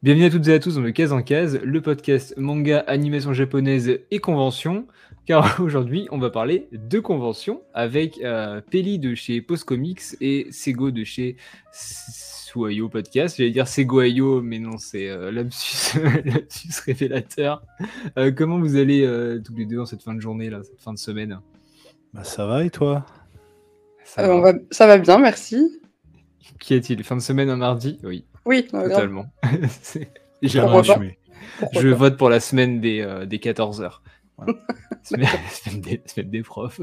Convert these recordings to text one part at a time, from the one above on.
Bienvenue à toutes et à tous dans le Case en Case, le podcast manga, animation japonaise et convention. Car aujourd'hui, on va parler de convention avec euh, Peli de chez Post Comics et Sego de chez Suayo Podcast. J'allais dire Sego mais non, c'est euh, lapsus, révélateur. Euh, comment vous allez tous les deux dans cette fin de journée, là, cette fin de semaine? Bah, Ça va et toi? Ça, va. ça va bien, merci. Qu'y a-t-il Fin de semaine un mardi? Oui. Oui, totalement. Je vote pour la semaine des, euh, des 14 heures. semaine, des, profs.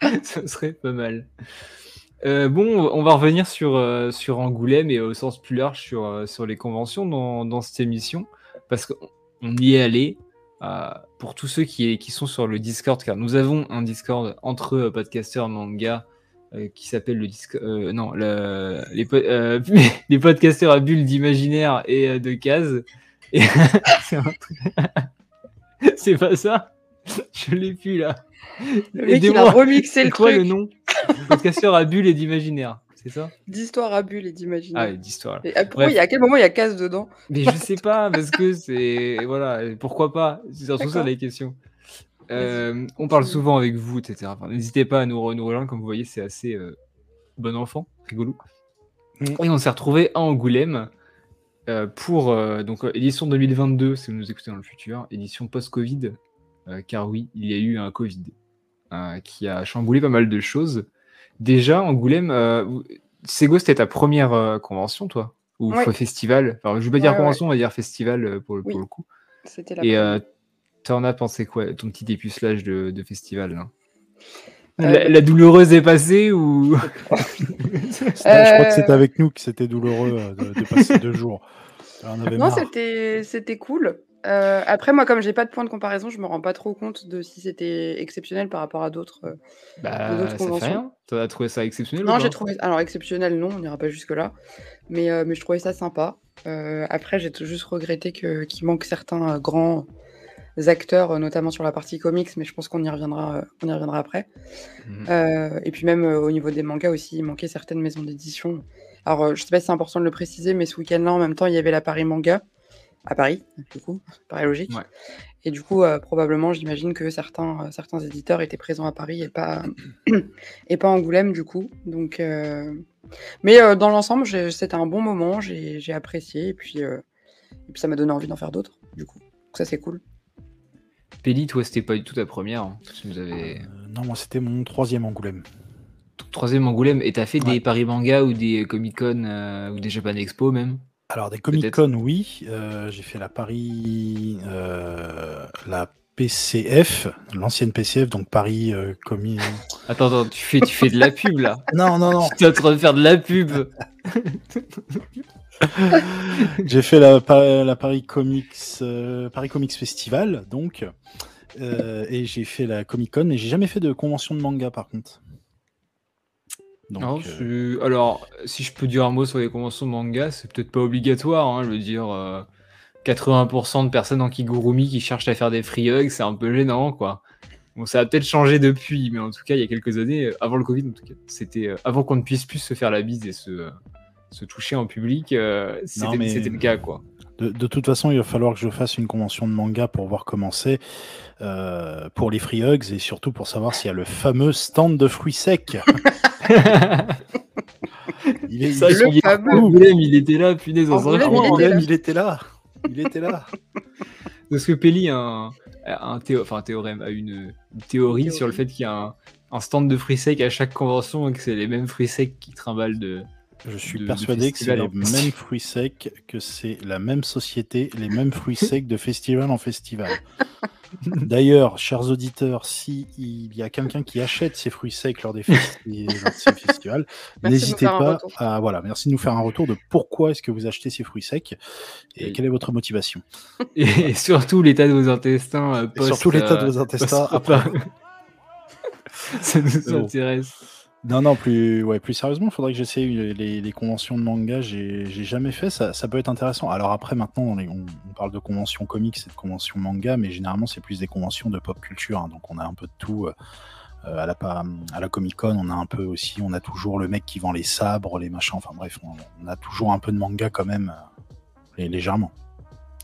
Ça serait pas mal. Euh, bon, on va revenir sur, euh, sur Angoulême et au sens plus large sur, sur les conventions dans, dans cette émission. Parce qu'on y est allé. pour tous ceux qui, qui sont sur le Discord, car nous avons un Discord entre podcasteurs manga euh, qui s'appelle le disque. Euh, non, le, les, euh, les podcasteurs à bulles d'imaginaire et de cases. c'est pas ça? Je l'ai plus là. Le mec, il a remixé le quoi le nom? Podcasteur à bulles et d'imaginaire. C'est ça? D'histoire à bulles et d'imaginaire. Ah, d'histoire. Pourquoi il y a, à quel moment il y a case dedans? Mais je sais pas, parce que c'est. Voilà, pourquoi pas? C'est surtout ça la question. Euh, on parle souvent avec vous, etc. N'hésitez pas à nous, rejoindre, comme vous voyez, c'est assez euh, bon enfant, rigolo. Mm. Et on s'est retrouvé à Angoulême euh, pour donc édition 2022, si vous nous écoutez dans le futur, édition post-Covid, car oui, il y a eu un Covid qui a chamboulé pas mal de choses. Déjà, Angoulême, Sego, c'était ta première convention, toi? Ou festival? Enfin, je vais pas dire convention, on va dire festival pour, pour le coup. C'était la Et T'en as pensé quoi, ton petit dépucelage de, de festival là? Euh, la, douloureuse est passée ou Je crois que c'était avec nous que c'était douloureux euh, de, passer deux jours. non, c'était cool. Euh, après, moi, comme j'ai pas de point de comparaison, je me rends pas trop compte de si c'était exceptionnel par rapport à d'autres bah, conventions. Tu as trouvé ça exceptionnel Non, j'ai trouvé. Alors exceptionnel, non, on n'ira pas jusque là. Mais, mais je trouvais ça sympa. après, j'ai juste regretté qu'il manque certains grands acteurs, euh, notamment sur la partie comics, mais je pense qu'on y reviendra, euh, on y reviendra après. Mhm. Euh, et puis même au niveau des mangas aussi, il manquait certaines maisons d'édition. Alors, je sais pas si c'est important de le préciser, mais ce week-end-là, en même temps, il y avait la Paris Manga à Paris, du coup, paraît logique. Et du coup, probablement, j'imagine que certains, certains éditeurs étaient présents à Paris et pas, et pas Angoulême, du coup. Donc, Mais dans l'ensemble, c'était un bon moment, j'ai apprécié, et puis, et puis ça m'a donné envie d'en faire d'autres, du coup. Donc ça, c'est cool. Péli, toi, c'était pas du tout ta première. Hein, euh, non, moi, c'était mon troisième Angoulême. troisième Angoulême. Et t'as fait des Paris Manga ou des Comic Con euh, ou des Japan Expo même Alors, des Comic Con, oui. Euh, j'ai fait la Paris. la PCF, l'ancienne PCF, donc Paris Comic. Attends, attends, tu fais, tu fais de la pub là Non, non, non. Tu es en train de faire de la pub J'ai fait la, Paris Comics euh, Paris Comics Festival, donc, euh, et j'ai fait la Comic Con, et j'ai jamais fait de convention de manga par contre. non, euh, alors, si je peux dire un mot sur les conventions de manga, c'est peut-être pas obligatoire. Hein, je veux dire, 80% de personnes en Kigurumi qui cherchent à faire des free hugs, c'est un peu gênant, quoi. Bon, ça a peut-être changé depuis, mais en tout cas, il y a quelques années, avant le Covid, en tout cas, c'était avant qu'on ne puisse plus se faire la bise et se, se toucher en public, euh, c'était le cas, quoi. De, toute façon, il va falloir que je fasse une convention de manga pour voir comment c'est, euh, pour les free hugs et surtout pour savoir s'il y a le fameux stand de fruits secs. il est ça, il, il était là, punaise, dans un il était là. Il était là. Parce que Peli a un, un, enfin, un théorème, a une, théorie, sur le fait qu'il y a un, un, stand de fruits secs à chaque convention et que c'est les mêmes fruits secs qui trimballent de, je suis persuadé que c'est les mêmes fruits secs, que c'est la même société, les mêmes fruits secs de festival en festival. D'ailleurs, chers auditeurs, si il y a quelqu'un qui achète ces fruits secs lors des, festivals, n'hésitez pas à voilà, merci de nous faire un retour de pourquoi est-ce que vous achetez ces fruits secs et, quelle est votre motivation. Et surtout l'état de vos intestins. Euh, surtout l'état de vos euh, intestins après. Ça nous intéresse. Non, non, plus, ouais, plus sérieusement, il faudrait que j'essaye les, conventions de manga. J'ai jamais fait, ça, ça, peut être intéressant. Alors après, maintenant, on, parle de conventions comics et de conventions manga, mais généralement, c'est plus des conventions de pop culture. Hein. donc on a un peu de tout. Euh, à, la, à la Comic Con, on a un peu aussi, on a toujours le mec qui vend les sabres, les machins. Enfin bref, on, a toujours un peu de manga quand même. et légèrement.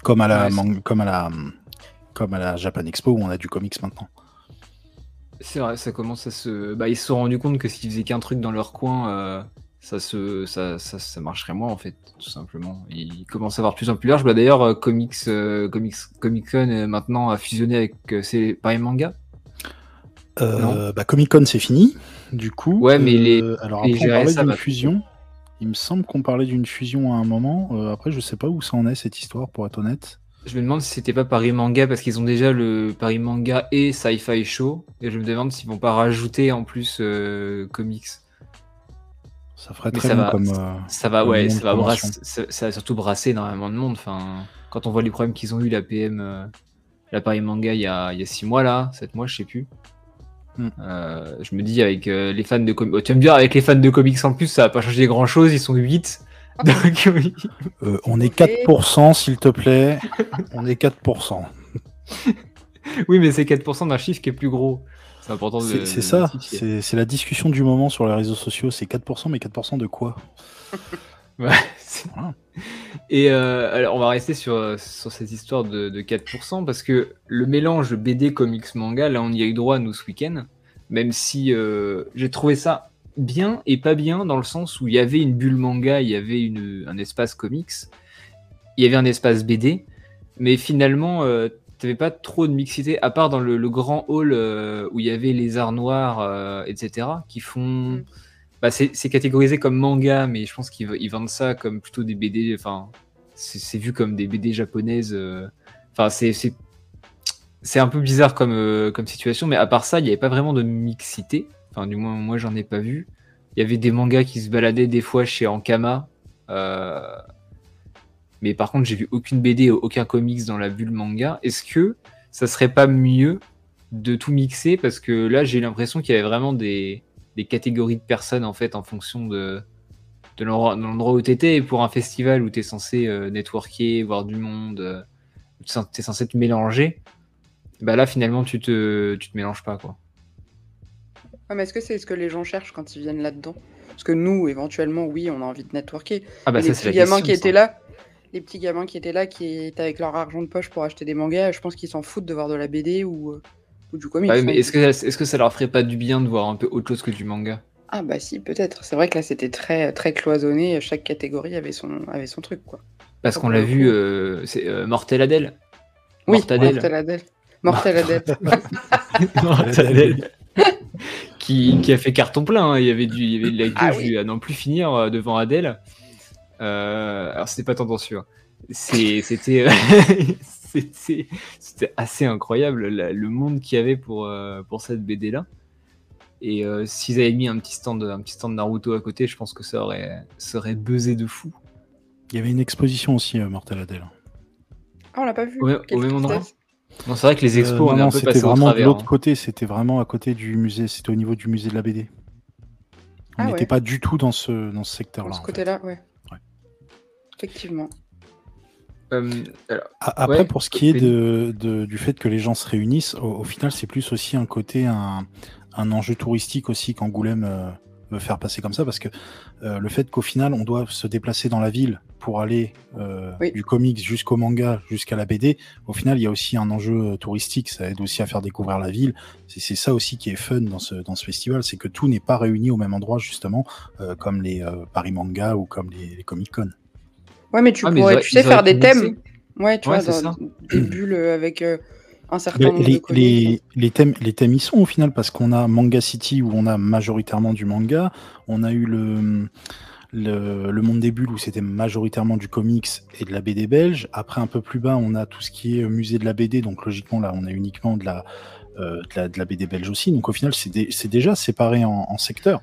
Comme à la, comme à la, comme à la Japan Expo où on a du comics maintenant. C'est vrai, ça commence à se. Bah, ils se sont rendus compte que s'ils faisaient qu'un truc dans leur coin, euh, ça, se, ça, ça, marcherait moins en fait, tout simplement. Ils commencent à avoir de plus en plus large. Bah, D'ailleurs, euh, Comics, euh, Comics, Comic Con maintenant a fusionné avec c'est Paris Manga. bah, Comic Con c'est fini, du coup. Ouais, mais les. Alors après, on parlait d'une fusion. Il me semble qu'on parlait d'une fusion à un moment. après, je sais pas où ça en est cette histoire, pour être honnête. Je me demande si c'était pas Paris Manga parce qu'ils ont déjà le Paris Manga et Sci-Fi Show. Et je me demande s'ils vont pas rajouter en plus euh, comics. Ça ferait très bien comme. Euh, ça va, ouais, ça va, ça, surtout brasser énormément de monde. Enfin, quand on voit les problèmes qu'ils ont eu la PM, euh, la Paris Manga il y a 6 mois là, 7 mois, je sais plus. Hmm. je me dis avec les fans de comics, oh, tu vas me dire avec les fans de comics en plus, ça va pas changer grand chose. Ils sont 8. Euh, on est 4%, s'il te plaît. On est 4%. oui, mais c'est 4% d'un chiffre qui est plus gros. C'est important C'est ça, c'est la discussion du moment sur les réseaux sociaux. C'est 4%, mais 4% de quoi? Et euh, alors, on va rester sur, sur cette histoire de, 4%, parce que le mélange BD, comics, manga, là, on y a eu droit, nous, ce week-end. Même si euh, j'ai trouvé ça bien et pas bien dans le sens où il y avait une bulle manga, il y avait un espace comics, il y avait un espace BD, mais finalement, euh, tu n'avais pas trop de mixité, à part dans le, grand hall euh, où il y avait les arts noirs, euh, etc., qui font. Mm. Bah, c'est catégorisé comme manga, mais je pense qu'ils vendent ça comme plutôt des BD. Enfin, c'est vu comme des BD japonaises. Enfin, c'est un peu bizarre comme, comme situation, mais à part ça, il n'y avait pas vraiment de mixité. Enfin, du moins, moi, j'en ai pas vu. Il y avait des mangas qui se baladaient des fois chez Ankama. Euh, mais par contre, j'ai vu aucune BD, aucun comics dans la bulle manga. Est-ce que ça serait pas mieux de tout mixer? Parce que là, j'ai l'impression qu'il y avait vraiment des, catégories de personnes en fait en fonction de, l'endroit où tu étais. Et pour un festival où tu es censé euh, networker, voir du monde, euh, tu es censé te mélanger, bah là finalement tu te, tu te mélanges pas quoi mais est-ce que c'est ce que les gens cherchent quand ils viennent là-dedans? Parce que nous, éventuellement, oui, on a envie de networker. Ah bah les petits gamins qui étaient là, les petits gamins qui étaient là, qui étaient avec leur argent de poche pour acheter des mangas, je pense qu'ils s'en foutent de voir de la BD ou, euh, du comics. Ah mais est-ce que, est que ça leur ferait pas du bien de voir un peu autre chose que du manga? Ah bah si, peut-être. C'est vrai que là, c'était très, très cloisonné. Chaque catégorie avait son, avait son truc, quoi. Parce qu'on l'a vu, euh, c'est euh, Mortel Adèle. Oui, Mortel Adèle. Mortel Adèle. Mortel Adèle. qui, a fait carton plein. Hein. Il y avait du, il y avait de la ah gueule à n'en plus finir euh, devant Adèle. Euh, alors c'était pas tendancieux. Hein. C'était, c'était, c'était assez incroyable le monde qu'il y avait pour, euh, pour cette BD là. Et s'ils avaient mis un petit stand, un petit stand Naruto à côté, je pense que ça aurait, serait buzzé de fou. Il y avait une exposition aussi, Mortel Adèle. Ah, on l'a pas vu. au même endroit c'est vrai que les expos, on est un peu c'était vraiment de l'autre hein. côté, c'était vraiment à côté du musée, c'était au niveau du musée de la BD. On ah n'était pas du tout dans ce, dans ce secteur-là. Dans ce côté-là, ouais. Effectivement. Euh, après, pour ce qui est de, du fait que les gens se réunissent, au, final, c'est plus aussi un côté, un, un enjeu touristique aussi qu'Angoulême euh, veut faire passer comme ça, parce que euh, le fait qu'au final, on doit se déplacer dans la ville pour aller euh, du comics jusqu'au manga, jusqu'à la BD, au final, il y a aussi un enjeu euh, touristique. Ça aide aussi à faire découvrir la ville. C'est ça aussi qui est fun dans ce, dans ce festival, c'est que tout n'est pas réuni au même endroit, justement, euh, comme les Paris Manga ou comme les, Comic Con. Ouais, mais tu ah, pourrais, tu sais, faire des thèmes. Ouais, tu vois, des bulles avec un certain nombre les, de les, les, thèmes, les thèmes y sont au final, parce qu'on a Manga City où on a majoritairement du manga. On a eu le le, monde des bulles où c'était majoritairement du comics et de la BD belge. Après, un peu plus bas, on a tout ce qui est musée de la BD. Donc, logiquement, là, on a uniquement de la, euh, de la, BD belge aussi. Donc, au final, c'est déjà séparé en, secteurs.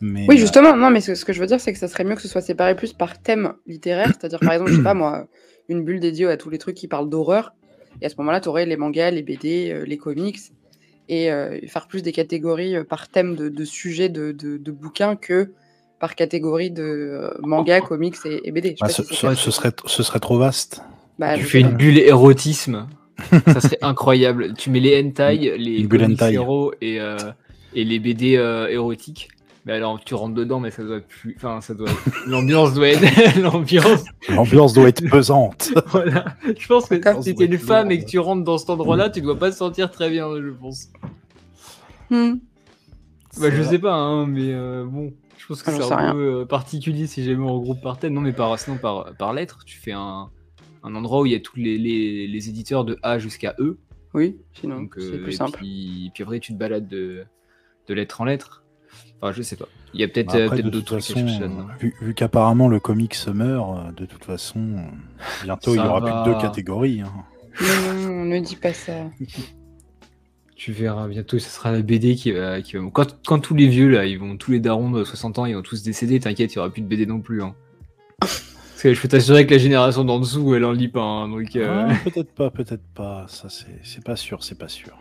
Mais, oui, justement, non, mais ce, que je veux dire, c'est que ça serait mieux que ce soit séparé plus par thème littéraire. C'est-à-dire, par exemple, je sais pas moi, une bulle dédiée à tous les trucs qui parlent d'horreur. Et à ce moment-là, tu aurais les mangas, les BD, euh, les comics. Et euh, faire plus des catégories par thème de, de sujet de, de bouquins que par catégorie de euh, manga, comics et, BD. Bah, ce, serait, ce serait trop vaste. Bah, tu fais une bulle érotisme, ça serait incroyable. Tu mets les hentai, les héros et, euh, et les BD euh, érotiques. Mais alors, tu rentres dedans, mais ça doit plus. Enfin, ça doit. L'ambiance doit être. L'ambiance. L'ambiance doit être pesante. voilà. Je pense que si t'es une femme et que tu rentres dans cet endroit-là, tu dois pas te sentir très bien, je pense. Hmm. Bah, je sais pas, hein, mais euh, bon. Je pense que ah, c'est un peu euh, particulier si jamais on regroupe par thème. Non, mais par, sinon, par, par lettre, tu fais un, un endroit où il y a tous les, les, les éditeurs de A jusqu'à E. Oui, sinon, c'est euh, plus simple. Puis, puis après, tu te balades de, de lettre en lettre. Enfin, je sais pas. Il y a peut-être bah euh, d'autres trucs. vu, vu qu'apparemment le comic se meurt, de toute façon, bientôt il y aura plus que deux catégories. Hein. Non, non, ne dis pas ça. tu verras, bientôt ce sera la BD qui va. Qui va... Quand, quand, tous les vieux, là, ils vont, tous les darons de 60 ans, ils vont tous décéder, t'inquiète, il n'y aura plus de BD non plus. Hein. Parce que je peux t'assurer que la génération d'en dessous, elle en lit pas. Hein, donc, euh. ah, peut-être pas, peut-être pas. Ça, c'est pas sûr, c'est pas sûr.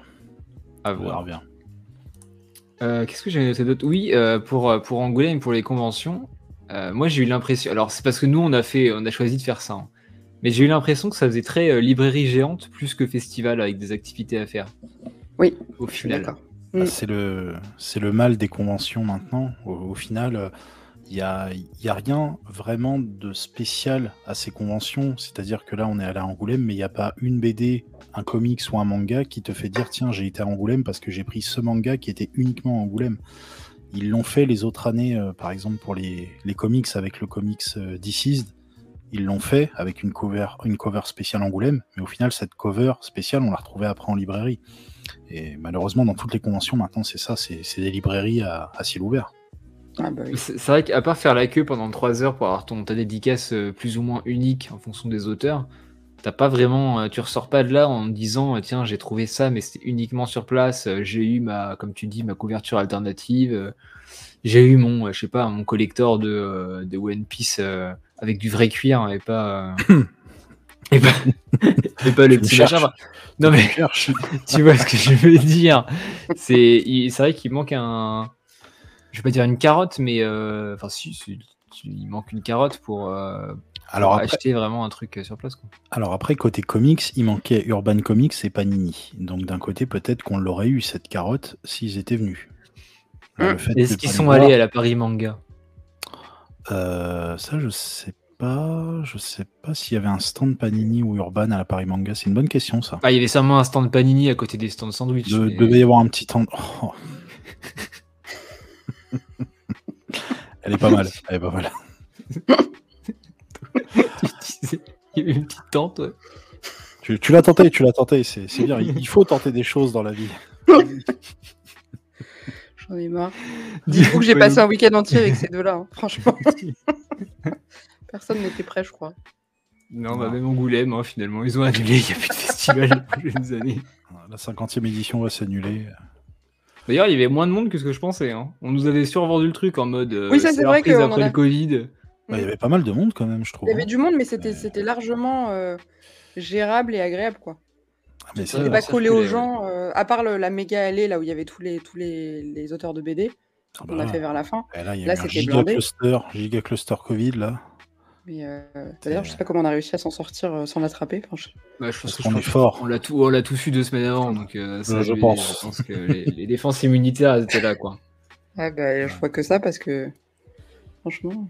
À voir. bien. Euh, qu'est-ce que j'ai noté d'autre? Oui, euh, pour, pour Angoulême, pour les conventions, moi j'ai eu l'impression. Alors c'est parce que nous on a fait, on a choisi de faire ça. Hein. Mais j'ai eu l'impression que ça faisait très librairie géante plus que festival avec des activités à faire. Oui. Au final. Bah, c'est le, c'est le mal des conventions maintenant. Au, final, il n'y a, y a rien vraiment de spécial à ces conventions. C'est-à-dire que là, on est allé à Angoulême, mais il n'y a pas une BD, un comics ou un manga qui te fait dire tiens, j'ai été à Angoulême parce que j'ai pris ce manga qui était uniquement à Angoulême. Ils l'ont fait les autres années, euh, par exemple pour les, les, comics avec le comics euh, Ils l'ont fait avec une cover, une cover spéciale Angoulême, mais au final, cette cover spéciale, on l'a retrouvée après en librairie. Et malheureusement, dans toutes les conventions, maintenant, c'est ça, c'est des librairies à, à ciel ouvert. Ah, bah c'est vrai qu'à part faire la queue pendant 3 heures pour avoir ton, ta dédicace euh, plus ou moins unique en fonction des auteurs, t'as pas vraiment, euh, tu ressors pas de là en disant euh, tiens j'ai trouvé ça mais c'était uniquement sur place, j'ai eu ma, comme tu dis, ma couverture alternative, j'ai eu mon, je sais pas, mon collector de, de One Piece avec du vrai cuir et pas. et pas, et pas le petit machin. Non mais tu vois ce que je veux dire. C'est vrai qu'il manque un je vais pas dire une carotte, mais euh, enfin si, il manque une carotte pour, euh, alors acheter vraiment un truc euh, sur place. Quoi. Alors après côté comics, il manquait Urban Comics et Panini. Donc d'un côté peut-être qu'on l'aurait eu cette carotte s'ils étaient venus. Hum. Est-ce qu'ils sont allés à la Paris Manga? Ça je sais pas. Je sais pas s'il y avait un stand Panini ou Urban à la Paris Manga. C'est une bonne question ça. Ah, il y avait sûrement un stand Panini à côté des stands sandwich. Il devait y avoir un petit stand. Oh. Elle est pas mal. Elle est pas mal. Il y avait une petite tente. Tu, tu l'as tenté, tu l'as tenté. C'est bien. Il faut tenter des choses dans la vie. J'en ai marre. Du coup, que j'ai passé un week-end entier avec ces deux-là. Hein, franchement. Personne n'était prêt, je crois. Non, bah, même Angoulême, hein, finalement, ils ont annulé. Il n'y a plus de festival les prochaines années. La 50e édition va s'annuler. D'ailleurs, il y avait moins de monde que ce que je pensais. Hein. On nous avait survendu le truc en mode. Euh, oui, ça c'est vrai que après le Covid. Bah, il y avait pas mal de monde quand même, je trouve. Il y avait du monde, mais c'était largement euh, gérable et agréable, quoi. Ah, mais ça, pas collé aux gens, euh, à part la méga allée là où il y avait tous les tous les, auteurs de BD. Ah on a bah fait vers la fin. là, c'était blindé. Cluster, giga cluster Covid là. Euh, d'ailleurs, je sais pas comment on a réussi à s'en sortir euh, sans l'attraper. Bah, je pense qu'on est fort. On l'a tout, on l'a tout su deux semaines avant, donc euh, je, pense. que les, défenses immunitaires étaient là, quoi. Ouais, bah, je vois que ça parce que franchement,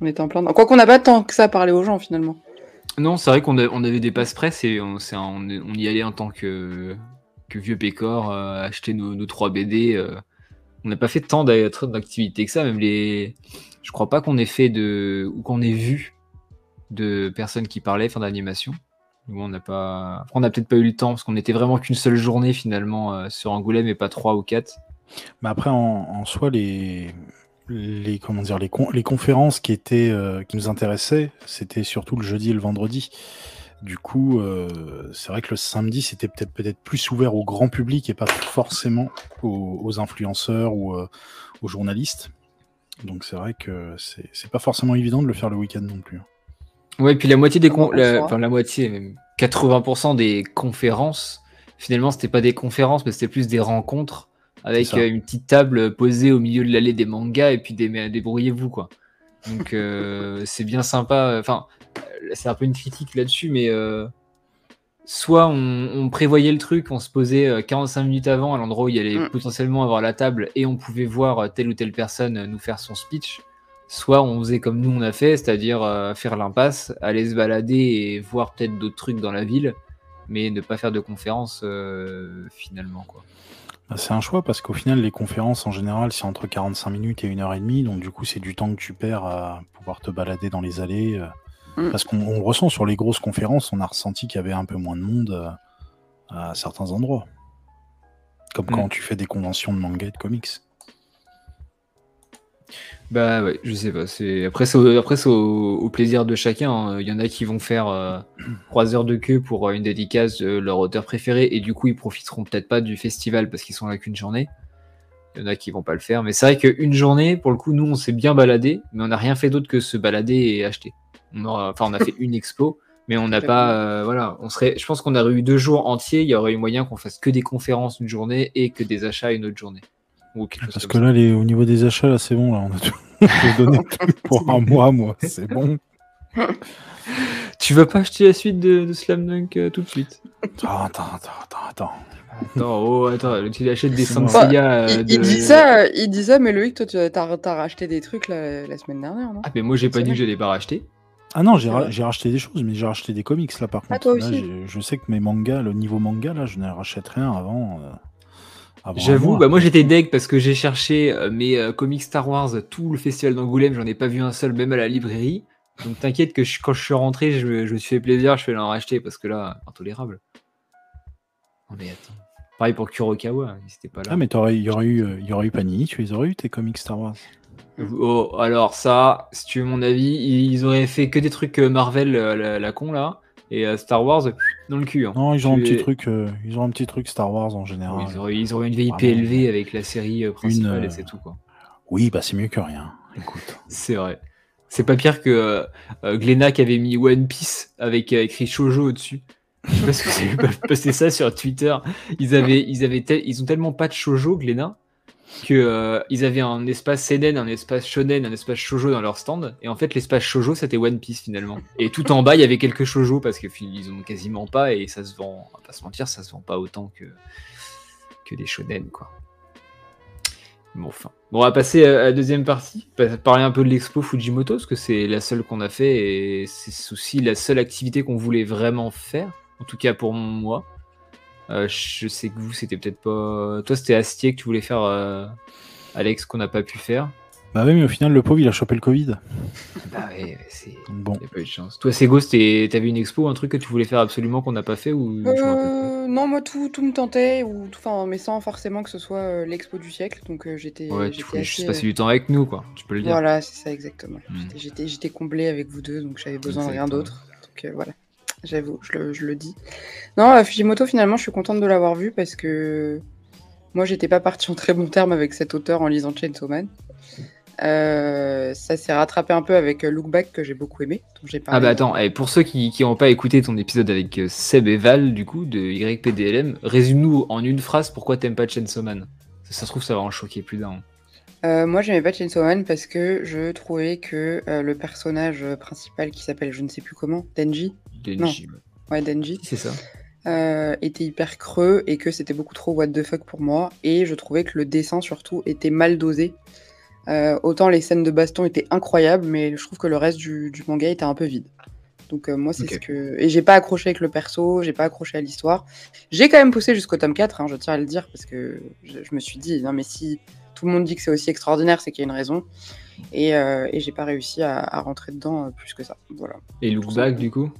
on était en plein. Quoi qu'on n'a pas tant que ça à parler aux gens finalement. Non, c'est vrai qu'on on avait des passes presse et on, y allait en tant que, vieux pécor, acheter nos, nos 3 BD. on n'a pas fait tant d'activités que ça, même les je crois pas qu'on ait fait de ou qu'on ait vu de personnes qui parlaient fin d'animation. on n'a on n'a peut-être pas eu le temps parce qu'on n'était vraiment qu'une seule journée finalement euh, sur Angoulême et pas trois ou quatre. Mais après, en, soi, les, les comment dire, les, les conférences qui étaient euh, qui nous intéressaient, c'était surtout le jeudi et le vendredi. Du coup, euh, c'est vrai que le samedi, c'était peut-être peut-être plus ouvert au grand public et pas forcément aux influenceurs ou aux journalistes. Donc c'est vrai que c'est pas forcément évident de le faire le week-end non plus. Hein. Ouais, puis la moitié des enfin la moitié, même 80% des conférences, finalement c'était pas des conférences, mais c'était plus des rencontres avec euh, une petite table posée au milieu de l'allée des mangas et puis des débrouillez-vous quoi. Donc euh, c'est bien sympa. Enfin, c'est un peu une critique là-dessus, mais euh, soit on, prévoyait le truc, on se posait 45 minutes avant à l'endroit où il allait mm. potentiellement avoir la table et on pouvait voir telle ou telle personne nous faire son speech. Soit on faisait comme nous on a fait, c'est-à-dire faire l'impasse, aller se balader et voir peut-être d'autres trucs dans la ville, mais ne pas faire de conférence finalement. quoi. Bah, c'est un choix parce qu'au final, les conférences en général, c'est entre 45 minutes et 1 heure et demie. Donc, du coup, c'est du temps que tu perds à pouvoir te balader dans les allées. Euh. Mm. Parce qu'on ressent sur les grosses conférences, on a ressenti qu'il y avait un peu moins de monde euh, à certains endroits. Comme mm. quand tu fais des conventions de manga et de comics. Bah ouais, je sais pas. C'est après c'est au... après au... plaisir de chacun. Hein. Il y en a qui vont faire euh, trois heures de queue pour euh, une dédicace de leur auteur préféré et du coup ils profiteront peut-être pas du festival parce qu'ils sont là qu'une journée. Il y en a qui vont pas le faire, mais c'est vrai qu'une journée, pour le coup, nous on s'est bien baladé, mais on n'a rien fait d'autre que se balader et acheter. On Enfin, on a fait une expo, mais on n'a pas, euh, voilà, on serait. Je pense qu'on aurait eu deux jours entiers. Il y aurait eu moyen qu'on fasse que des conférences une journée et que des achats une autre journée. Parce que là, les, au niveau des achats, là, c'est bon. Là, on a tout donné pour un mois, moi. C'est bon. Tu vas pas acheter la suite de, Slam Dunk euh, tout de suite? Attends, attends, attends, attends. Attends, oh, attends, tu achètes des Sanseiya. Euh, il, dit ça, il dit ça, mais Loïc, toi, tu as, as, racheté des trucs la, la semaine dernière, non? Ah, mais moi, j'ai pas dit que j'allais pas racheter. Ah non, j'ai racheté des choses, mais j'ai racheté des comics là par ah, contre. Toi aussi. je sais que mes mangas, le niveau manga, là, je ne rachète rien avant. Euh, J'avoue, bah moi j'étais deg parce que j'ai cherché euh, mes euh, comics Star Wars, tout le festival d'Angoulême, j'en ai pas vu un seul, même à la librairie. Donc t'inquiète que quand je suis rentré, je, me suis fait plaisir, je vais l'en racheter parce que là, intolérable. Non mais attends. Pareil pour Kurokawa, c'était pas là. Ah mais il y aurait eu, euh, y aurait eu Panini, tu les aurais eu tes comics Star Wars? Oh, alors ça, si tu veux mon avis, ils auraient fait que des trucs Marvel, la con là. Et euh, Star Wars, dans le cul. Hein. Non, ils ont, un petit truc, euh, ils ont un petit truc Star Wars en général. ils, auraient, une VIP élevée avec la série euh, principale et c'est tout. Quoi. Oui, bah c'est mieux que rien. Écoute. c'est vrai. C'est pas pire que Glenna qui avait mis One Piece avec écrit Shoujo au-dessus. Je sais pas ce que c'est passer ça sur Twitter. Ils avaient, ils avaient, ils ont tellement pas de Shoujo, Glenna, que euh, ils avaient un espace seinen, un espace shonen, un espace shojo dans leur stand, et en fait l'espace shojo c'était One Piece finalement. Et tout en bas il y avait quelques shojo parce qu'ils ont quasiment pas et ça se vend, on va pas se mentir, ça se vend pas autant que que les shonen quoi. Bon enfin, bon, on va passer à la deuxième partie, parler un peu de l'expo Fujimoto parce que c'est la seule qu'on a fait et c'est aussi la seule activité qu'on voulait vraiment faire, en tout cas pour moi. Euh, je sais que vous, c'était peut-être pas. Toi, c'était Astier que tu voulais faire, euh, Alex, qu'on n'a pas pu faire. Bah oui, mais au final, le pauvre, il a chopé le Covid. Bah ouais, c'est. Bon. Il a pas eu de chance. Toi, Sego, t'avais une expo, un truc que tu voulais faire absolument qu'on n'a pas fait ou euh, Non, moi, tout, tout me tentait, ou enfin, mais sans forcément que ce soit l'expo du siècle. Donc, j'étais. Ouais, tu voulais juste passer du temps avec nous, quoi. Tu peux le dire. Voilà, c'est ça, exactement. Hmm. J'étais comblé avec vous deux, donc j'avais besoin de rien d'autre. Donc, voilà j'avoue, je le, dis. Non, euh, Fujimoto, finalement, je suis contente de l'avoir vu parce que moi, j'étais pas partie en très bon terme avec cet auteur en lisant Chainsaw Man. Euh, ça s'est rattrapé un peu avec euh, Look Back que j'ai beaucoup aimé. ah bah attends, et pour ceux qui n'ont pas écouté ton épisode avec Seb et Val, du coup, de YPDLM, résume-nous en une phrase pourquoi t'aimes pas Chainsaw Man. Ça, se trouve, ça va en choquer plus d'un. moi, j'aimais pas Chainsaw Man parce que je trouvais que le personnage principal qui s'appelle je ne sais plus comment, Denji, Denji. Ouais, Denji. C'est ça. Euh, était hyper creux et que c'était beaucoup trop what the fuck pour moi. Et je trouvais que le dessin surtout était mal dosé. Euh, autant les scènes de baston étaient incroyables, mais je trouve que le reste du, manga était un peu vide. Donc euh, moi c'est ce que et j'ai pas accroché avec le perso, j'ai pas accroché à l'histoire. J'ai quand même poussé jusqu'au tome 4, hein, je tiens à le dire parce que je, me suis dit non mais si tout le monde dit que c'est aussi extraordinaire, c'est qu'il y a une raison. Et, et j'ai pas réussi à, rentrer dedans plus que ça. Voilà. Et Look Back du coup?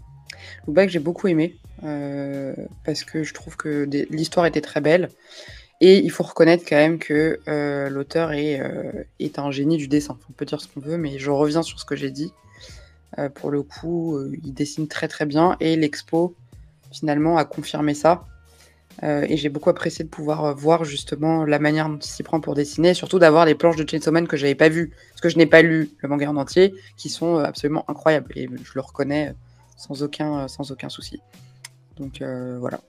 Look j'ai beaucoup aimé euh, parce que je trouve que l'histoire était très belle. Et il faut reconnaître quand même que euh, l'auteur est, euh, est, un génie du dessin. On peut dire ce qu'on veut, mais je reviens sur ce que j'ai dit. pour le coup, il dessine très très bien et l'expo finalement a confirmé ça. et j'ai beaucoup apprécié de pouvoir voir justement la manière dont il s'y prend pour dessiner, et surtout d'avoir les planches de Chainsaw Man que j'avais pas vues, parce que je n'ai pas lu le manga en entier, qui sont absolument incroyables. Et je le reconnais sans aucun, sans aucun souci. Donc euh, voilà.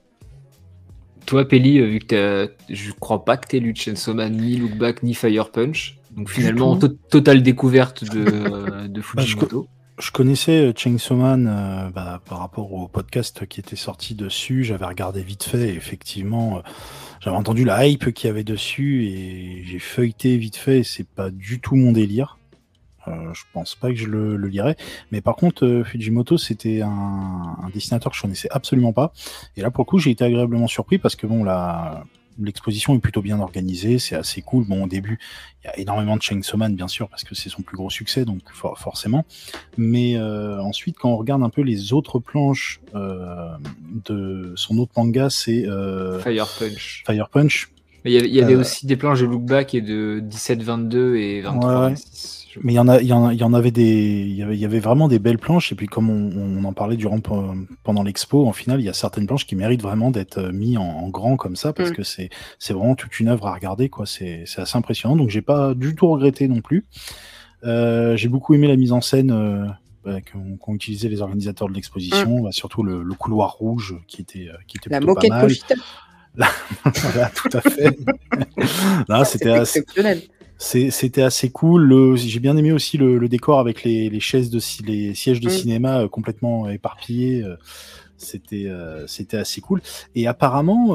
Toi, Peli, euh, vu que je crois pas que tu lu Chainsaw Man, ni Look Back, ni Fire Punch. Donc finalement, totale découverte de, de bah, Fujimoto. je connaissais Chainsaw Man bah, par rapport au podcast qui était sorti dessus. J'avais regardé vite fait. Et effectivement, j'avais entendu la hype qu'il y avait dessus et j'ai feuilleté vite fait. C'est pas du tout mon délire. Euh, je pense pas que je le, le lirai. Mais par contre, euh, Fujimoto, c'était un, un, dessinateur que je connaissais absolument pas. Et là, pour le coup, j'ai été agréablement surpris parce que bon, la, l'exposition est plutôt bien organisée, c'est assez cool. Bon, au début, il y a énormément de Chainsaw Man, bien sûr, parce que c'est son plus gros succès, donc for forcément. Mais euh, ensuite, quand on regarde un peu les autres planches euh, de son autre manga, c'est euh, Fire Punch. Fire Punch. Mais il y avait, il y avait aussi des planches de Look Back et de 17-22 et 23 ouais. Mais il y en a, il y en, il y en avait des, il y avait, il y avait vraiment des belles planches. Et puis comme on, on en parlait durant pendant l'expo, en final, il y a certaines planches qui méritent vraiment d'être euh, mis en, en, grand comme ça parce mm. que c'est, c'est vraiment toute une œuvre à regarder, quoi. C'est, c'est assez impressionnant. Donc j'ai pas du tout regretté non plus. Euh, j'ai beaucoup aimé la mise en scène. Euh, bah, qu'ont qu utilisé les organisateurs de l'exposition, mm. bah, surtout le, le, couloir rouge qui était, euh, qui était la plutôt pas mal. Voilà, tout à fait. c'était assez... c'était assez cool. J'ai bien aimé aussi le, le décor avec les, les, chaises de les sièges de mmh. cinéma euh, complètement éparpillés. Euh, c'était euh, c'était assez cool. Et apparemment,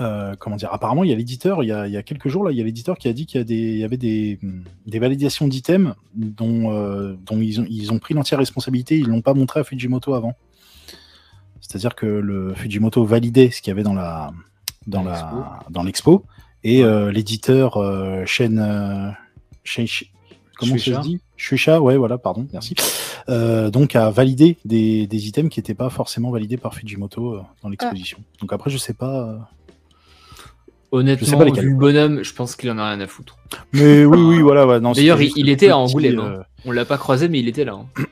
euh, comment dire Apparemment, il y a l'éditeur. Il, y a, il y a quelques jours là, il y a l'éditeur qui a dit qu'il y, a des, il y avait des, des validations d'items dont dont ils ont ils ont pris l'entière responsabilité. Ils l'ont pas montré à Fujimoto avant. C'est-à-dire que le Fujimoto validait ce qu'il y avait dans la dans la dans l'expo et euh, l'éditeur euh, Shen, euh, comment Shueisha. se dit? Ouais, voilà, pardon, merci. Euh, donc a validé des, des items qui n'étaient pas forcément validés par Fujimoto euh, dans l'exposition. Ah. Donc après, je sais pas. Euh, Honnêtement, je sais pas vu le bonhomme, je pense qu'il en a rien à foutre. Mais oui, oui, voilà. Ouais, D'ailleurs, il, il était à Angoulême. Hein. On l'a pas croisé, mais il était là. Hein.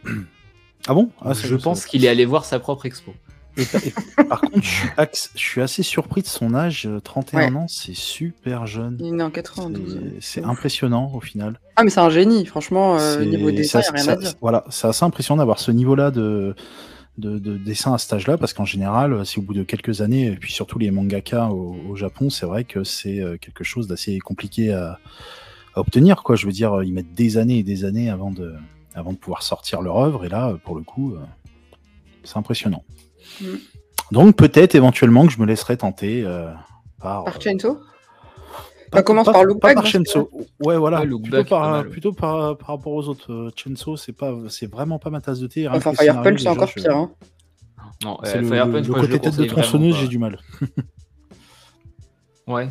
ah bon? Ah, Je, je pense qu'il est allé voir sa propre expo. Et, et, par contre, je suis, je suis, assez surpris de son âge. 31 ouais. ans, c'est super jeune. Il est né en 92. C'est impressionnant au final. Ah, mais c'est un génie, franchement, euh, niveau dessin, il a rien ça, à dire. Voilà, c'est assez impressionnant d'avoir ce niveau-là de, de, de, dessin à cet âge-là, parce qu'en général, si au bout de quelques années, et puis surtout les mangaka au, au Japon, c'est vrai que c'est euh, quelque chose d'assez compliqué à, à, obtenir. Quoi. Je veux dire, ils mettent des années et des années avant de, avant de pouvoir sortir leur œuvre, et là, pour le coup, euh, c'est impressionnant. Mm. Donc peut-être éventuellement que je me laisserai tenter euh, par. Par Chainsaw pas, commence pas, par Look pas Back. par Chainsaw. Ouais, voilà. Ouais, plutôt, par, mal, plutôt par, par, rapport aux autres. Euh, Chainsaw, c'est pas, c'est vraiment pas ma tasse de thé. Enfin, Fire Punch, c'est encore je... pire. Hein. Non, c'est euh, le, Fire Punch, le, le côté tête de tronçonneuse, j'ai du mal. ouais.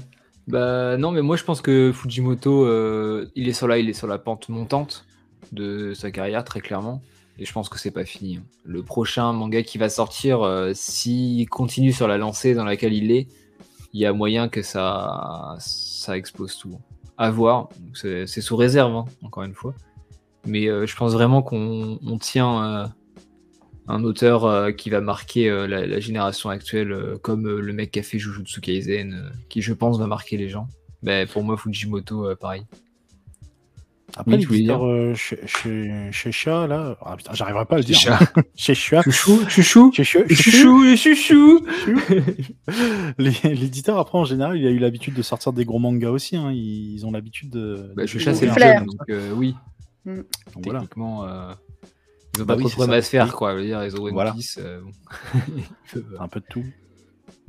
Bah non, mais moi je pense que Fujimoto, euh, il est sur là, il est sur la pente montante de sa carrière très clairement. Et je pense que c'est pas fini. Le prochain manga qui va sortir, euh, s'il continue sur la lancée dans laquelle il est, il y a moyen que ça, ça explose tout. À voir. C'est sous réserve, hein, encore une fois. Mais euh, je pense vraiment qu'on on tient euh, un auteur euh, qui va marquer la, génération actuelle, comme le mec qui a fait Jujutsu Kaisen, qui je pense va marquer les gens. Mais pour moi, Fujimoto, pareil. Après, oui, l'éditeur euh, chez, chez, chez Chat, là, ah, putain, j'arriverai pas à le dire. chez Chat. Chouchou, chouchou, chouchou, chouchou, chouchou. L'éditeur, après, en général, il a eu l'habitude de sortir des gros mangas aussi. Hein. Ils ont l'habitude de. Bah, Chat, c'est jeune, donc euh, oui. Mm. Donc, Techniquement, voilà. euh, ils ont bah, pas oui, trop de à se faire, quoi. Je veux dire, ils ont One voilà. Piece. Euh, un peu de tout.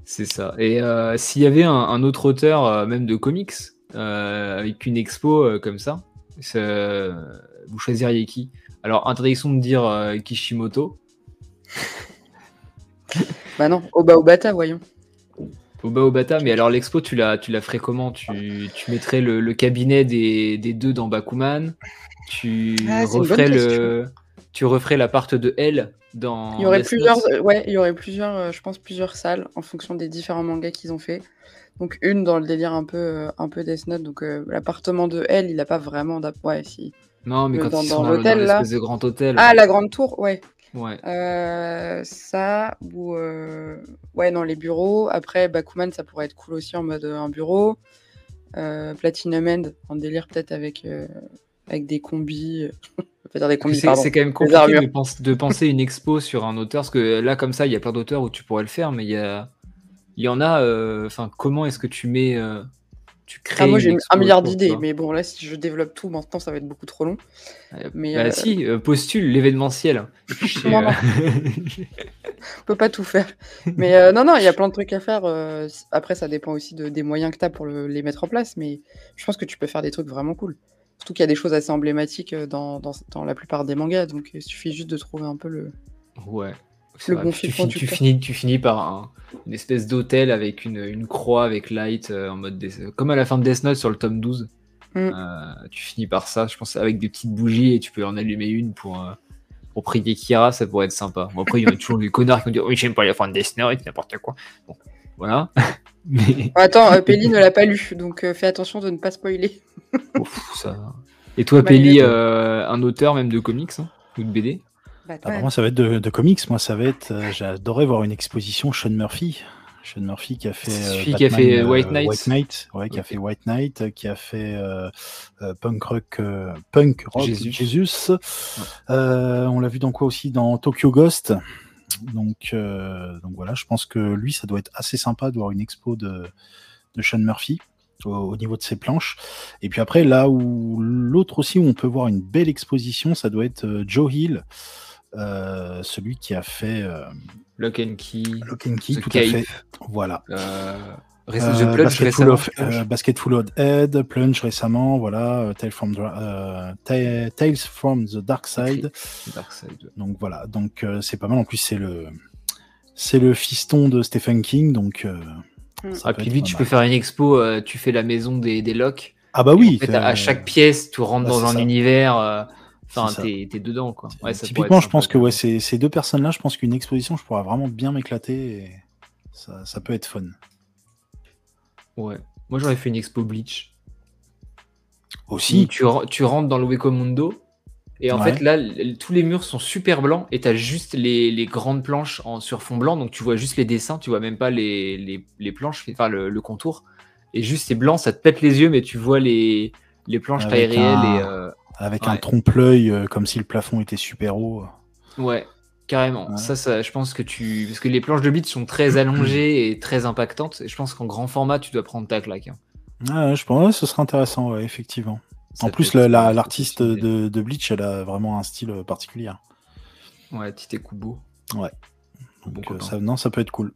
C'est ça. Et euh, s'il y avait un, un, autre auteur, même de comics, avec une expo comme ça, vous choisiriez qui? Alors, interdiction de dire euh, Kishimoto. bah non, Oba Obata, voyons. Oba Obata, mais alors l'expo, tu la, tu la ferais comment? Tu, tu, mettrais le, le cabinet des, des, deux dans Bakuman? Tu ah, referais le. Tu referais la part de L dans. Il y aurait plusieurs, ouais, il y aurait plusieurs, euh, je pense, plusieurs salles en fonction des différents mangas qu'ils ont fait. Donc une dans le délire un peu, euh, un peu Death Note. Donc euh, l'appartement de elle, il a pas vraiment d'app. Ouais, si. Non, mais quand dans, ils sont dans, l'hôtel là. de grand hôtel. Ah, la grande tour, ouais. Ouais. Euh, ça ou euh... ouais, non, les bureaux. Après, Bakuman, ça pourrait être cool aussi en mode un bureau. Platinum End en délire peut-être avec avec des combis. C'est quand même compliqué de, pense, de, penser une expo sur un auteur, parce que là, comme ça, il y a plein d'auteurs où tu pourrais le faire, mais il y a, il y en a. Enfin, comment est-ce que tu mets tu Ah, crées moi, une j'ai un milliard tu d'idées, mais bon, là, si je développe tout maintenant, ça va être beaucoup trop long. Euh, Mais bah euh, si, euh, postule l'événementiel. Non, non. euh, on peut pas tout faire. Mais euh, non, non, il y a plein de trucs à faire. euh, Après, ça dépend aussi de- des moyens que tu as pour le- les mettre en place, mais je pense que tu peux faire des trucs vraiment cool. Surtout qu'il y a des choses assez emblématiques euh, dans, dans, dans la plupart des mangas, donc il suffit juste de trouver un peu le. Ouais. Le bon tu, finis, tu, finis, tu finis par un- une espèce d'hôtel avec une, une croix avec light euh, en mode comme à la fin de Death Note sur le tome 12. Mm. Euh, tu finis par ça, je pense, avec des petites bougies et tu peux en allumer une pour, euh, pour prier Kira, ça pourrait être sympa. Bon, après, il y en a toujours des connards qui vont dire Oui, j'aime pas la fin de Death Note, n'importe quoi. Bon, voilà. Mais Attends, Pelli ne l'a pas lu, donc fais attention de ne pas spoiler. ouf, ça. Et toi, euh, un auteur même de comics hein, ou de BD Bah, Ah, bah, moi, ça va être de, de comics. Moi, ça va être. euh, J'adorais voir une exposition Sean Murphy. Sean Murphy qui a fait. Euh, qui a fait euh, White Knight. White Knight, ouais, qui a fait White Knight, qui a fait Punk Rock, Punk Rock Jesus. Jesus. On l'a vu dans quoi aussi? Dans Tokyo Ghost. Donc, donc voilà, je pense que lui, ça doit être assez sympa de voir une expo de, de Sean Murphy au, au niveau de ses planches. Et puis après, là où l'autre aussi, où on peut voir une belle exposition, ça doit être Joe Hill, euh, celui qui a fait euh, Lock and Key, Lock and Key, The tout à fait. Voilà. euh, Euh, The Plunge Basket, full récemment. of, euh, Basket Full of Head, Plunge récemment, voilà, Tales from, the- Ta- Tales from the Dark Side. Ouais. Donc voilà, donc euh, c'est pas mal. En plus, c'est le c'est le fiston de Stephen King, donc. euh, Mm. ça Ah, puis lui, tu mal. peux faire une expo, euh, tu fais la maison des, des locks. Ah bah oui. en fait, à chaque pièce, tu rentres bah, dans un ça. univers. euh, Enfin, t'es dedans, quoi. Ouais, ça pourrait Typiquement, je pense que ouais, ces, ces deux personnes-là, je pense qu'une exposition, je pourrais vraiment bien m'éclater. Et ça, ça peut être fun. Ouais. Moi, j'aurais fait une expo Bleach. Aussi. Tu, ren- tu rentres dans le Wekomundo. Et en Ouais. fait, là, tous les murs sont super blancs et tu as juste les, les grandes planches en, sur fond blanc. Donc, tu vois juste les dessins, tu vois même pas les, les, les planches, enfin le, le contour. Et juste, c'est blanc, ça te pète les yeux, mais tu vois les, les planches taille Avec réelle. un- Et, euh, Avec un trompe-l'œil, euh, comme si le plafond était super haut. Ouais, carrément. Ouais. Ça, ça, je pense que tu. Parce que les planches de Bleach sont très allongées et très impactantes. Et je pense qu'en grand format, tu dois prendre ta claque. hein. Ah, je pense que ce serait intéressant, ouais, effectivement. Ça en plus, la- la- l'artiste de, de Bleach, elle a vraiment un style euh, particulier. Ouais, Tite Kubo. Ouais. Bon Donc, euh, copain. ça, non, ça peut être cool.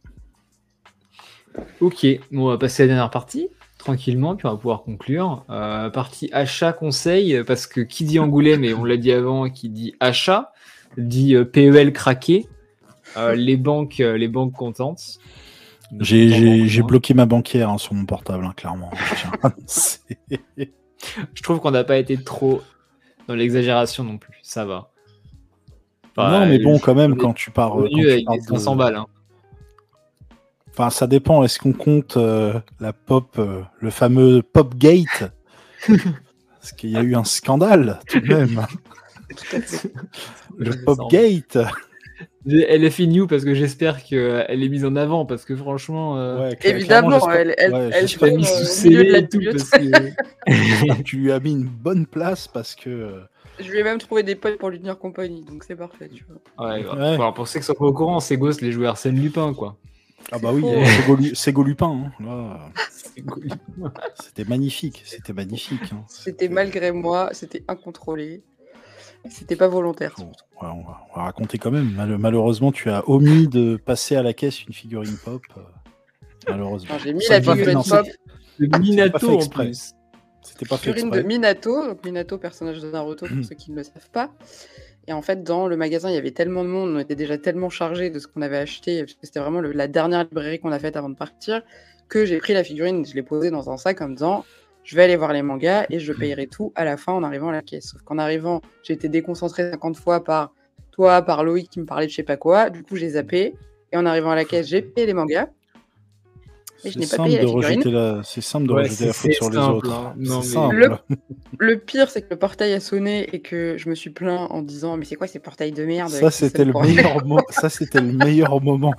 Ok, bon, on va passer à la dernière partie, tranquillement, puis on va pouvoir conclure. Euh, partie achat conseil, parce que qui dit Angoulême, et on l'a dit avant, qui dit achat, dit euh, PEL craqué. Euh, les banques, les banques contentes. J'ai- bloqué ma banquière hein, sur mon portable, hein, clairement. Je trouve qu'on n'a pas été trop dans l'exagération non plus. Ça va. non, mais bon, je- quand même, quand tu pars. revenu quand tu avec pars des 500 de- balles. hein. Enfin, ça dépend. Est-ce qu'on compte euh, la pop, euh, le fameux Pop Gate Parce qu'il y a eu un scandale tout de même. Fait. Le Pop. Gate. Elle est fait new parce que j'espère qu'elle est mise en avant parce que franchement, euh, Ouais, Évidemment, elle, elle, ouais, elle tombe, mise sous milieu de la tout parce que tu lui as mis une bonne place parce que. Je lui ai même trouvé des potes pour lui tenir compagnie, donc c'est parfait, tu vois. Ouais, grave. Ouais. Alors, pour ceux qui sont pas au courant, c'est Ghost les joueurs Arsène Lupin, quoi. Ah bah oui, c'est Golu- c'est Golupin. hein. Là, C'était magnifique, c'était magnifique. hein. C'était malgré moi, c'était incontrôlé. C'était pas volontaire. Bon, ouais, on, va, on va raconter quand même. Mal- malheureusement, tu as omis de passer à la caisse une figurine pop. euh, malheureusement. J'ai mis Ça la figurine pop, fait Minato en exprès. plus. C'était pas fait figurine de exprès. Minato. Donc Minato, personnage de Naruto, pour Mm. ceux qui ne le savent pas. Et en fait, dans le magasin, il y avait tellement de monde, on était déjà tellement chargé de ce qu'on avait acheté, parce que c'était vraiment la dernière librairie qu'on a faite avant de partir, que j'ai pris la figurine, je l'ai posée dans un sac en me disant, je vais aller voir les mangas et je payerai tout à la fin en arrivant à la caisse. Sauf qu'en arrivant, j'ai été déconcentré 50 fois par toi, par Loïc qui me parlait de je sais pas quoi. Du coup, j'ai zappé. Et en arrivant à la caisse, j'ai payé les mangas. Mais je C'est n'ai pas simple, payé de la figurine. rejeter la... c'est simple de Ouais, rejeter la c'est- faute sur les simple, autres. hein. Non, C'est mais- simple. Le- Le pire, c'est que le portail a sonné et que je me suis plaint en disant Mais c'est quoi ces portails de merde Ça, c'était le meilleur mo- Ça, c'était le meilleur moment.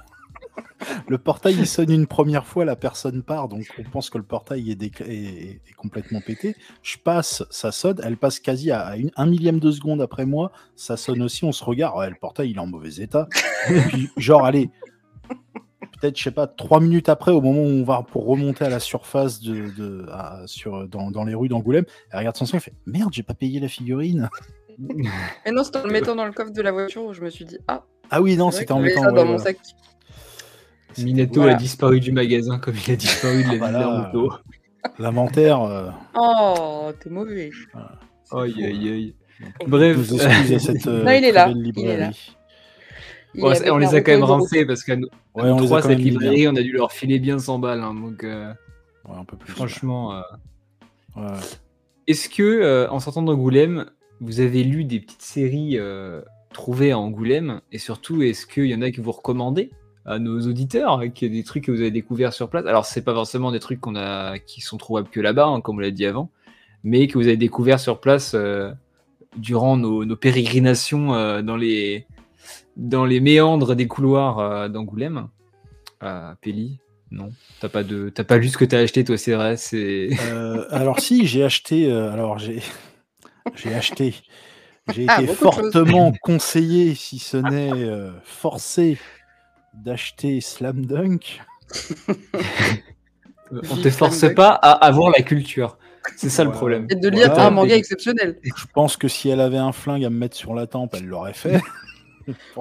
Le portail, il sonne une première fois, la personne part, donc on pense que le portail est, décla- est- est complètement pété. Je passe, ça sonne, elle passe quasi à une- un millième de seconde après moi, ça sonne aussi, on se regarde, ouais, le portail, il est en mauvais état. Et puis, genre, allez, peut-être, je sais pas, trois minutes après, au moment où on va pour remonter à la surface de, sur, dans, les rues d'Angoulême, elle regarde son son et fait Merde, j'ai pas payé la figurine. Et non, c'est en le mettant dans le coffre de la voiture où je me suis dit Ah Ah oui, non, c'était en mettant dans mon sac. Minato a disparu du magasin comme il a disparu de la ah, moto. L'inventaire. Euh, oh, t'es mauvais. Aïe, aïe, aïe. Bref. Cette, euh, non, il est là. Il est là. On les a quand même rincés parce qu'à nous, ouais, on trois, cette librairie, on a dû leur filer bien 100 balles. Hein, donc, euh, ouais, un peu plus. Franchement. Euh... Est-ce que, en sortant d'Angoulême, vous avez lu des petites séries trouvées à Angoulême? Et surtout, est-ce qu'il y en a que vous recommandez à nos auditeurs, qu'il y a des trucs que vous avez découverts sur place? Alors, c'est pas forcément des trucs qu'on a, qui sont trouvables que là-bas, hein, comme on l'a dit avant, mais que vous avez découvert sur place durant nos, pérégrinations euh, dans, les, dans les méandres des couloirs euh, d'Angoulême. Euh, Péli, non T'as pas de, t'as pas lu ce que t'as acheté toi, c'est vrai C'est. alors si, j'ai acheté. alors j'ai, j'ai acheté. J'ai ah, été fortement conseillé, si ce n'est forcé, d'acheter Slam Dunk. On te force pas à avoir la culture. C'est ça le problème. Et de lire un manga exceptionnel. Je pense que si elle avait un flingue à me mettre sur la tempe, elle l'aurait fait.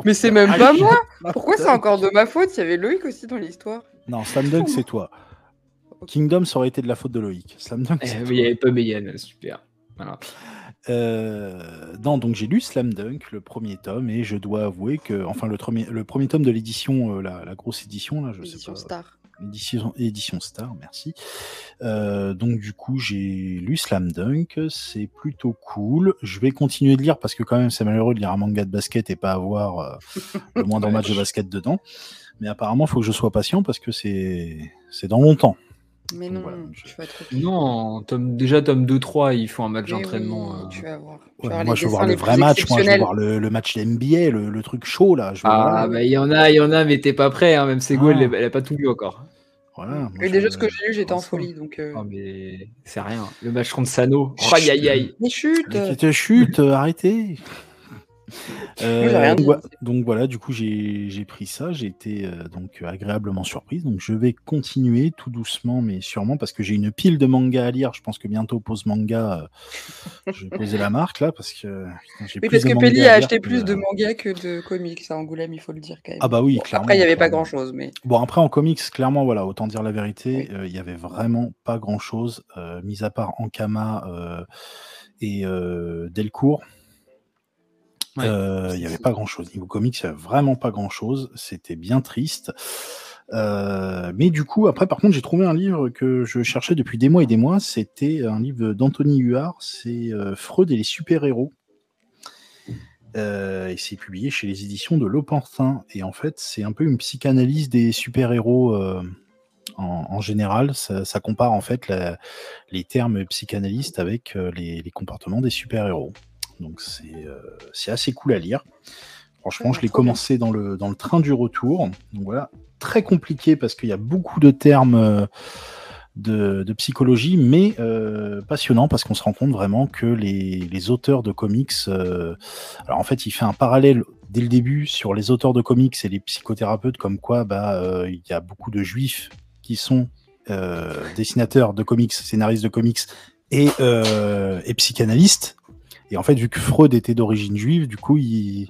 Mais c'est même pas moi Pourquoi c'est encore de ma faute? Il y avait Loïc aussi dans l'histoire. Non, Slam Dunk, c'est toi. Kingdom, ça aurait été de la faute de Loïc. Slam Dunk, eh, il n'y avait pas Mégane, super. Voilà. Euh, non, donc j'ai lu Slam Dunk, le premier tome, et je dois avouer que, enfin, le, premier, le premier tome de l'édition, euh, la, grosse édition, là, je sais pas. Star édition, édition Star, merci. Euh, donc du coup, j'ai lu Slam Dunk, c'est plutôt cool. Je vais continuer de lire parce que quand même, c'est malheureux de lire un manga de basket et pas avoir euh, le moindre match de basket dedans. Mais apparemment, il faut que je sois patient parce que c'est c'est dans longtemps. Mais non, tu vas Non, déjà tome 2-3, il faut un match d'entraînement. Euh. Tu vas voir. moi, je veux voir le vrai match. Moi, je veux voir le, match NBA, le, truc chaud là. ah, bah il y en a, il y en a, mais t'es pas prêt. Hein. Même Sego, ah. elle, elle, a pas tout lu encore. Voilà. Et déjà, ce que j'ai lu, j'étais en folie. Donc, euh. oh, mais c'est rien. Le match contre Sano. Aïe aïe aïe. Mais chute. C'était chute, arrêtez. Euh, donc, voilà, du coup j'ai pris ça, j'ai été euh, donc agréablement surprise. Donc je vais continuer tout doucement mais sûrement parce que j'ai une pile de mangas à lire. Je pense que bientôt pose manga, euh, je vais poser la marque là parce que oui, parce que Pelli a acheté plus de mangas que de comics à Angoulême, il faut le dire quand même. Ah bah oui, clairement. Après il n'y avait pas grand chose, mais bon après en comics clairement voilà, autant dire la vérité, il y avait vraiment pas grand chose, mis à part Ankama et Delcourt. Euh, il n'y avait pas grand chose. Niveau comics, il n'y avait vraiment pas grand chose. C'était bien triste. Euh, mais du coup, après, par contre, j'ai trouvé un livre que je cherchais depuis des mois et des mois. C'était un livre d'Anthony Huard. C'est euh, Freud et les super-héros. et c'est publié chez les éditions de L'Opportun. Et en fait, c'est un peu une psychanalyse des super-héros en, général. Ça, compare en fait les termes psychanalystes avec les comportements des super-héros. Donc euh, c'est assez cool à lire. Franchement, je l'ai commencé dans le, dans le train du retour. Donc voilà, très compliqué parce qu'il y a beaucoup de termes euh, de, psychologie, mais euh, passionnant parce qu'on se rend compte vraiment que les, auteurs de comics. alors en fait, il fait un parallèle dès le début sur les auteurs de comics et les psychothérapeutes, comme quoi bah, il y a beaucoup de juifs qui sont dessinateurs de comics, scénaristes de comics et, et psychanalystes. Et en fait, vu que Freud était d'origine juive, du coup, ils,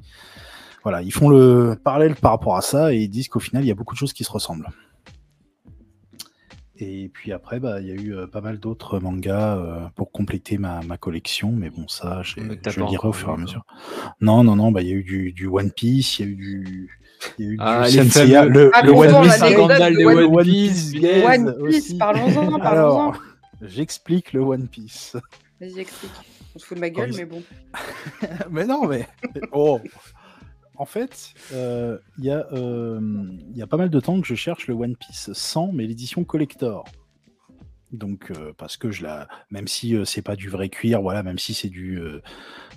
voilà, ils font le parallèle par rapport à ça et ils disent qu'au final, il y a beaucoup de choses qui se ressemblent. Et puis après, bah, il y a eu euh, pas mal d'autres mangas euh, pour compléter ma, collection, mais bon, ça, je lirai au fur et à mesure. Non, non, non, bah, il y a eu du, One Piece, il y a eu du. Il y a eu ah, du le, ah, le One Piece, scandale de One, Piece. One Piece, parlons-en, parlons-en. J'explique le One Piece. Vas-y, explique. On se fout de ma gueule, mais bon. mais non, mais. Oh En fait, euh, il y, euh, y, a pas mal de temps que je cherche le One Piece 100, mais l'édition collector. Donc, euh, parce que je la. Même si c'est pas du vrai cuir, voilà, même si c'est du.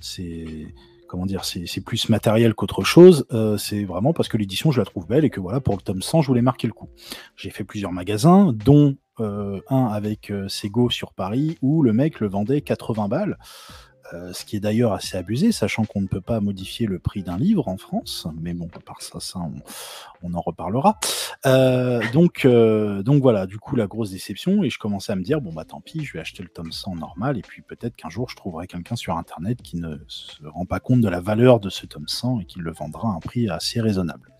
c'est comment dire, c'est plus matériel qu'autre chose. c'est vraiment parce que l'édition, je la trouve belle et que voilà, pour le tome 100, je voulais marquer le coup. J'ai fait plusieurs magasins, dont un avec Sego sur Paris, où le mec le vendait 80 balles. Euh, ce qui est d'ailleurs assez abusé, sachant qu'on ne peut pas modifier le prix d'un livre en France. Mais bon, à part ça, ça on, en reparlera. Euh, donc, euh, donc voilà, du coup, la grosse déception. Et je commençais à me dire, bon, bah tant pis, je vais acheter le tome 100 normal. Et puis peut-être qu'un jour, je trouverai quelqu'un sur Internet qui ne se rend pas compte de la valeur de ce tome 100 et qui le vendra à un prix assez raisonnable.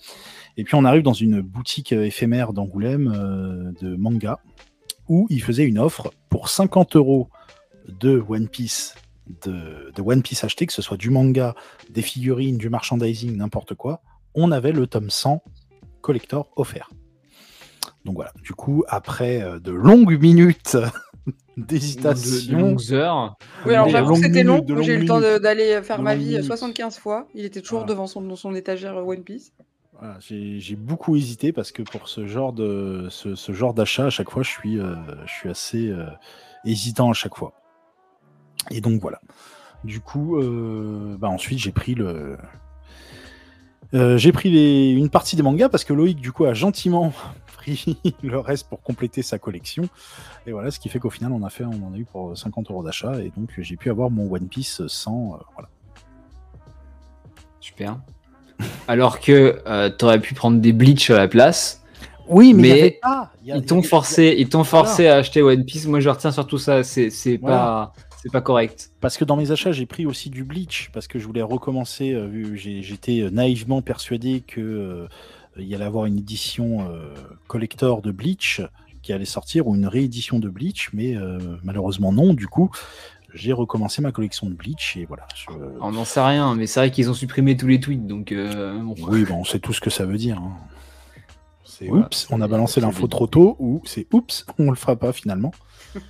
Et puis on arrive dans une boutique éphémère d'Angoulême de manga où il faisait une offre pour 50 euros de One Piece de, One Piece acheté, que ce soit du manga, des figurines, du merchandising, n'importe quoi, on avait le tome 100 collector offert. Donc voilà, du coup, après euh, de longues minutes d'hésitation. De, longues heures. Oui, alors j'avoue que c'était long. J'ai eu le temps d'aller faire ma vie 75 fois. Il était toujours devant son, son étagère One Piece. J'ai beaucoup hésité parce que pour ce genre de ce, genre d'achat, à chaque fois, je suis, euh, je suis assez euh, hésitant à chaque fois. Et donc voilà. Du coup, euh, bah ensuite j'ai pris le. J'ai pris une partie des mangas parce que Loïc du coup a gentiment pris le reste pour compléter sa collection. Et voilà, ce qui fait qu'au final on a fait, on en a eu pour 50 euros d'achat et donc j'ai pu avoir mon One Piece sans. Voilà. Super. Alors que tu aurais pu prendre des Bleach à la place. Oui, mais, ils t'ont forcé, ils t'ont forcé à acheter One Piece. Moi, je retiens surtout ça. C'est pas c'est pas correct. Parce que dans mes achats, j'ai pris aussi du Bleach, parce que je voulais recommencer. Euh, j'étais euh, naïvement persuadé qu'il euh, y allait avoir une édition collector de Bleach qui allait sortir, ou une réédition de Bleach, mais malheureusement non. Du coup, j'ai recommencé ma collection de Bleach et voilà. On n'en sait rien, mais c'est vrai qu'ils ont supprimé tous les tweets, donc. Oui, bon, on sait tout ce que ça veut dire. Hein. C'est oups, on a balancé l'info trop tôt, ou c'est oups, on le fera pas finalement.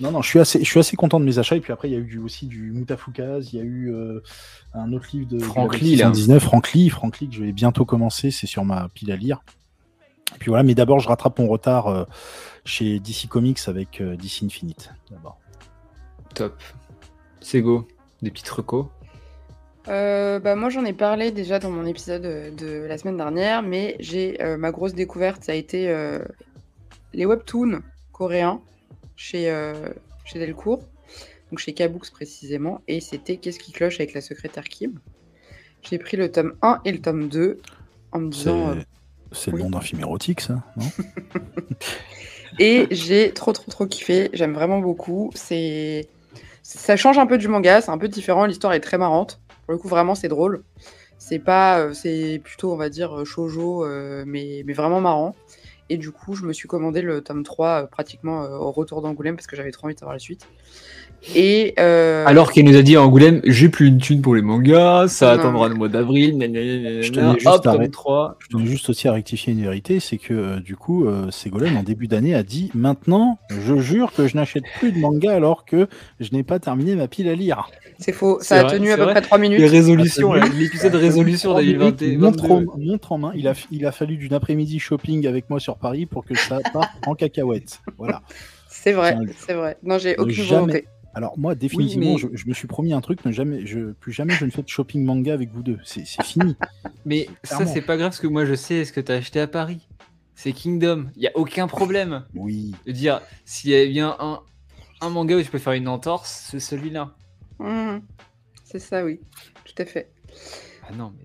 Non, non, je suis, assez, je suis assez content de mes achats. Et puis après, il y a eu aussi du Mutafukaz, il y a eu euh, un autre livre de Frank Lee, 19, Frank Lee, Frank Lee, que je vais bientôt commencer, c'est sur ma pile à lire. Et puis voilà, mais d'abord, je rattrape mon retard euh, chez DC Comics avec euh, DC Infinite. D'abord. Top. Sego, des petites recos bah moi j'en ai parlé déjà dans mon épisode de la semaine dernière, mais j'ai ma grosse découverte, ça a été les webtoons coréens chez, euh, chez Delcourt, donc chez Kabooks précisément, et c'était Qu'est-ce qui cloche avec la secrétaire Kim? J'ai pris le tome 1 et le tome 2 en me disant. C'est euh, le nom d'un film érotique, ça, non? Et j'ai trop, trop, trop kiffé. J'aime vraiment beaucoup. C'est. Ça change un peu du manga, c'est un peu différent. L'histoire est très marrante. Pour le coup, vraiment, c'est drôle. C'est pas. Euh, c'est plutôt, on va dire, shoujo, mais, mais vraiment marrant. Et du coup, je me suis commandé le tome 3 euh, pratiquement euh, au retour d'Angoulême parce que j'avais trop envie de savoir la suite. Et euh, Alors qu'il nous a dit à Angoulême, j'ai plus une thune pour les mangas, ça attendra le mois d'avril. Je tenais juste, à 3. Je tenais juste aussi à rectifier une vérité, c'est que du coup, Ségolène en début d'année a dit maintenant, je jure que je n'achète plus de manga alors que je n'ai pas terminé ma pile à lire. C'est faux, ça a tenu à peu près 3 minutes. Les résolutions, l'épisode de résolution 2021. Montre, montre en main, il a, il a fallu d'une après-midi shopping avec moi sur Paris pour que ça parte en cacahuète. Voilà. C'est vrai, c'est vrai. Non, j'ai aucune volonté. Alors moi, définitivement, je, me suis promis un truc, ne jamais, je, plus jamais je ne fais de shopping manga avec vous deux. C'est fini. mais ça, c'est pas grave, parce que moi, je sais ce que tu as acheté à Paris. C'est Kingdom. Il n'y a aucun problème. Oui. De dire, s'il y a bien un, un manga où je peux faire une entorse, c'est celui-là. Mmh. C'est ça, oui. Tout à fait. Ah non, mais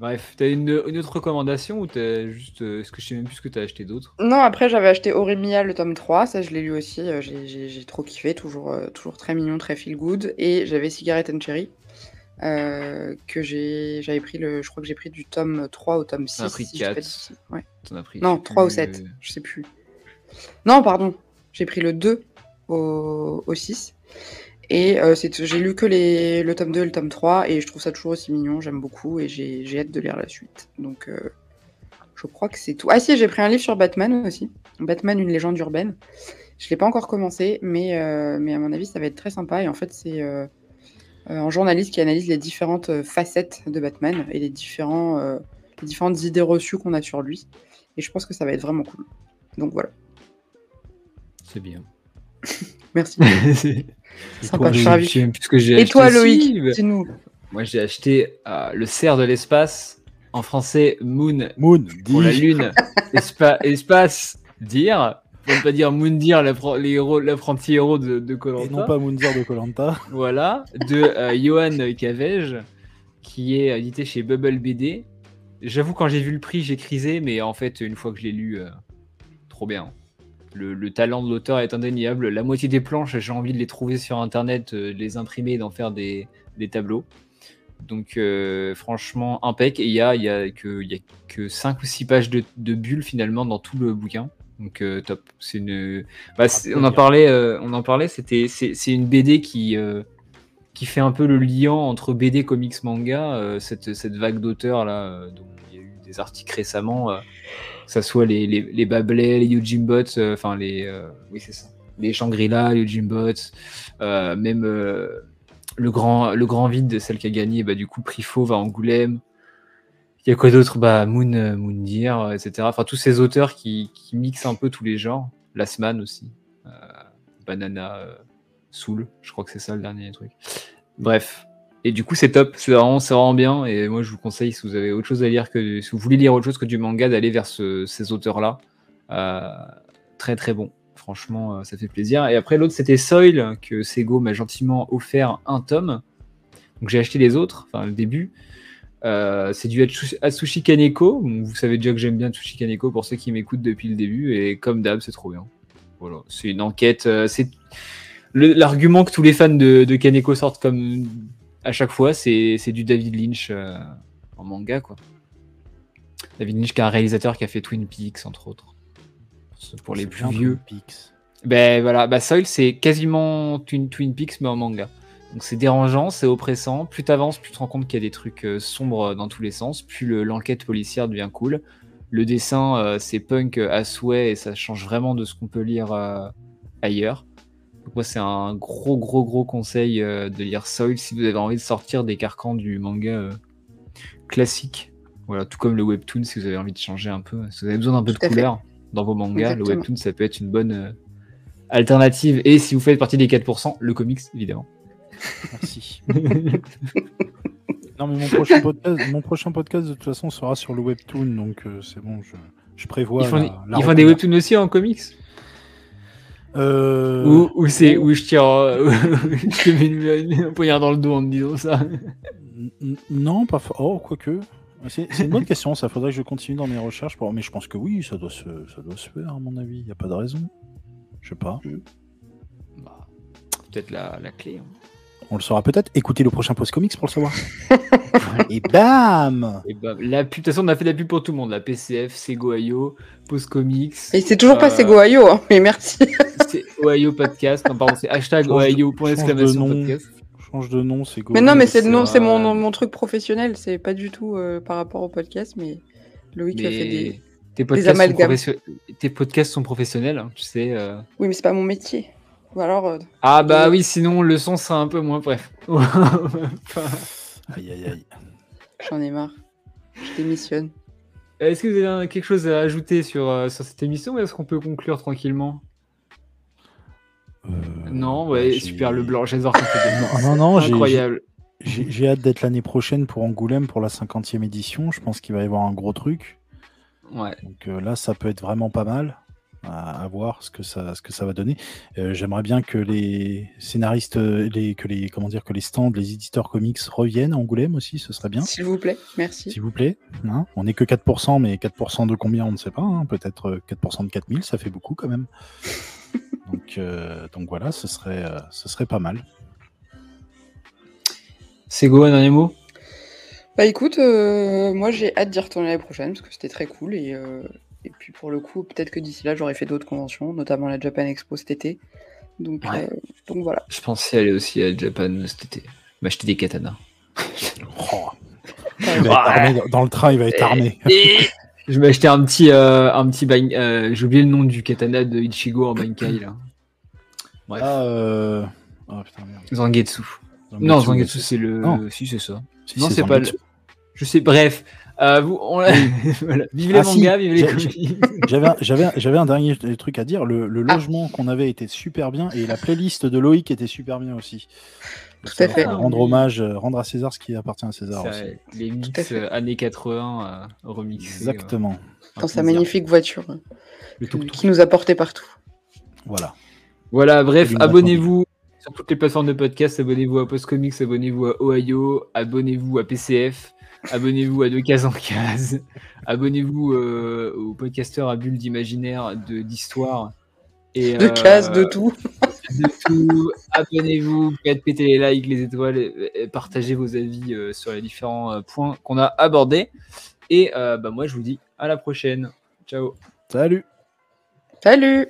Bref, t'as une, une autre recommandation ou t'as juste. Euh, est-ce que je sais même plus ce que t'as acheté d'autre? Non, après j'avais acheté Oremia le tome 3, ça je l'ai lu aussi, euh, j'ai trop kiffé, toujours, euh, toujours très mignon, très feel good. Et j'avais Cigarette and Cherry, que j'avais pris le. Je crois que j'ai pris du tome 3 au tome 6. T'en as pris 4. Ouais. as pris non, 3 ou 7, je sais plus. Non, pardon, j'ai pris le 2 au, au 6. Et euh, j'ai lu que les, le tome 2 et le tome 3, et je trouve ça toujours aussi mignon, j'aime beaucoup, et j'ai hâte de lire la suite. Donc, euh, je crois que c'est tout. Ah si, j'ai pris un livre sur Batman aussi. Batman, une légende urbaine. Je ne l'ai pas encore commencé, mais, euh, mais à mon avis, ça va être très sympa. Et en fait, c'est un journaliste qui analyse les différentes facettes de Batman et les, différents, les différentes idées reçues qu'on a sur lui. Et je pense que ça va être vraiment cool. Donc voilà. C'est bien. Merci. Sympa, je Et toi, Loïc, dis-nous. Moi, j'ai acheté euh, le cerf de l'espace, en français Moon. Moon, pour la Lune, espace, dire. pour ne pas dire Moundir, l'apprenti héros de Colanta. Et non pas Moundir de Colanta. Voilà, de euh, Johan Cavege, qui est édité chez Bubble BD. J'avoue, quand j'ai vu le prix, j'ai crisé, mais en fait, une fois que je l'ai lu, euh, trop bien. Le, talent de l'auteur est indéniable. La moitié des planches, j'ai envie de les trouver sur internet, euh, de les imprimer et d'en faire des, tableaux. Donc, franchement, impec. Et il y a, y, a que, y a que 5 ou 6 pages de, de bulles finalement dans tout le bouquin. Donc euh, top. C'est une. Bah, on en parlait. Euh, on en parlait. C'était. C'est une BD qui euh, qui fait un peu le lien entre BD, comics, manga. cette, cette vague d'auteurs là, dont il y a eu des articles récemment. Ça soit les les, les Babley, les Bots, enfin les. oui c'est. Les Shangri-La, les Bots, même le grand le grand vide, celle qui a gagné. Bah du coup, prix va Angoulême. Il y a quoi d'autre? Bah, Moon, euh, euh, etc. Enfin, tous ces auteurs qui, mixent un peu tous les genres. Lasman aussi. Euh, Banana Soul, je crois que c'est ça le dernier truc. Bref. Et du coup, c'est top. C'est vraiment, bien. Et moi, je vous conseille, si vous avez autre chose à lire, que si vous voulez lire autre chose que du manga, d'aller vers ces auteurs-là. très, très bon. Franchement, ça fait plaisir. Et après, l'autre, c'était Soil, que Sego m'a gentiment offert un tome. Donc, j'ai acheté les autres, enfin, le début. Euh, c'est du Atsushi Kaneko. Vous savez déjà que j'aime bien Atsushi Kaneko pour ceux qui m'écoutent depuis le début. Et comme d'hab, c'est trop bien. Voilà, c'est une enquête. Euh, c'est l'argument que tous les fans de, Kaneko sortent comme à chaque fois, c'est du David Lynch euh, en manga, quoi. David Lynch, qui est un réalisateur qui a fait Twin Peaks, entre autres. Pour les plus vieux. Peaks. Ben voilà, bah Soil, c'est quasiment Twin, Twin Peaks, mais en manga. Donc c'est dérangeant, c'est oppressant. Plus t'avances, plus tu te rends compte qu'il y a des trucs euh, sombres dans tous les sens. Plus l'enquête policière devient cool. Le dessin, euh, c'est punk à souhait et ça change vraiment de ce qu'on peut lire euh, ailleurs. Donc moi, c'est un gros, gros, gros conseil de lire Soil si vous avez envie de sortir des carcans du manga classique. Voilà, tout comme le webtoon si vous avez envie de changer un peu. Si vous avez besoin d'un peu de couleur dans vos mangas, le webtoon, ça peut être une bonne alternative. Et si vous faites partie des 4%, le comics, évidemment. Merci. non, mais mon prochain, podcast, mon prochain, podcast, de toute façon, sera sur le webtoon, donc euh, c'est bon, je, je, prévois. Ils font, des webtoons aussi en comics? Euh... Ou, c'est où je tire, je te mets un poignard dans le dos en me disant ça. Non, pas oh quoique. C'est une bonne question, ça faudrait que je continue dans mes recherches, pour... mais je pense que oui, ça doit se, ça doit se faire à mon avis. Il n'y a pas de raison. Je sais pas. Bah, Peut-être la, la, clé. Hein. On le saura peut-être. Écoutez le prochain Post Comics pour le savoir. et bam Et bam. La pub, de toute façon, on a fait la pub pour tout le monde. La PCF, Sego.io, Post Comics. Et c'est toujours pas euh, Sego.io, hein, mais merci. c'est Ohio Podcast. Non, pardon, c'est hashtag Ohio point exclamation podcast. Change de nom, c'est Mais non, mais c'est mon, mon, mon, truc professionnel. C'est pas du tout euh, par rapport au podcast, mais Loïc a fait des. Tes podcasts, tes podcasts sont professionnels, hein, tu sais. Euh. Oui, mais c'est pas mon métier. Alors, euh, ah bah oui, sinon le son sera un peu moins bref. aïe aïe aïe. J'en ai marre. Je démissionne. Est-ce que vous avez quelque chose à ajouter sur, euh, sur cette émission ou est-ce qu'on peut conclure tranquillement? Euh, Non, ouais, super le blanc, j'adore Non, non, non incroyable. J'ai hâte d'être l'année prochaine pour Angoulême pour la 50e édition. Je pense qu'il va y avoir un gros truc. Ouais. Donc là, ça peut être vraiment pas mal à, voir ce que ça, ce que ça va donner. Euh, j'aimerais bien que les scénaristes, les, que les, comment dire, que les stands, les éditeurs comics reviennent à Angoulême aussi, ce serait bien. S'il vous plaît, merci. S'il vous plaît. Hein. on n'est que 4%, mais 4% de combien, on ne sait pas. Hein. Peut-être 4% de 4000, ça fait beaucoup quand même. donc, euh, donc voilà, ce serait, euh, ce serait pas mal. C'est go, un dernier mot? Bah écoute, moi j'ai hâte d'y retourner l'année prochaine parce que c'était très cool et et puis pour le coup, peut-être que d'ici là, j'aurais fait d'autres conventions, notamment la Japan Expo cet été. Donc, euh, donc voilà. Je pensais aller aussi à Japan cet été, m'acheter des katanas. Oh. dans le train, il va être armé. je vais acheter un petit, euh, un petit euh, j'ai oublié le nom du katana de Ichigo en Bankai là. Bref. Ah, oh, putain, Zangetsu. Non, Zangetsu c'est le. Si c'est ça. non, c'est pas le. Je sais. Bref, euh, vous, on... Vive les ah, mangas, vive les J'avais un dernier truc à dire. Le, ah. logement qu'on avait était super bien et la playlist de Loïc était super bien aussi. Tout à fait. Rendre hommage, rendre à César ce qui appartient à César. aussi. Les mix années 80 remixés. Exactement. Dans sa magnifique voiture qui nous a porté partout. Voilà. Voilà, bref, abonnez-vous sur toutes les plateformes de podcast. Abonnez-vous à Postcomics, abonnez-vous à Ohio, abonnez-vous à PCF, abonnez-vous à Deux Cases en Case, abonnez-vous euh, aux podcasteurs à bulles d'imaginaire, d'histoire. Et, de cases, de tout. de tout. Abonnez-vous, faites péter les likes, les étoiles, et partagez vos avis euh, sur les différents euh, points qu'on a abordés. Et bah, moi, je vous dis à la prochaine. Ciao. Salut. Salut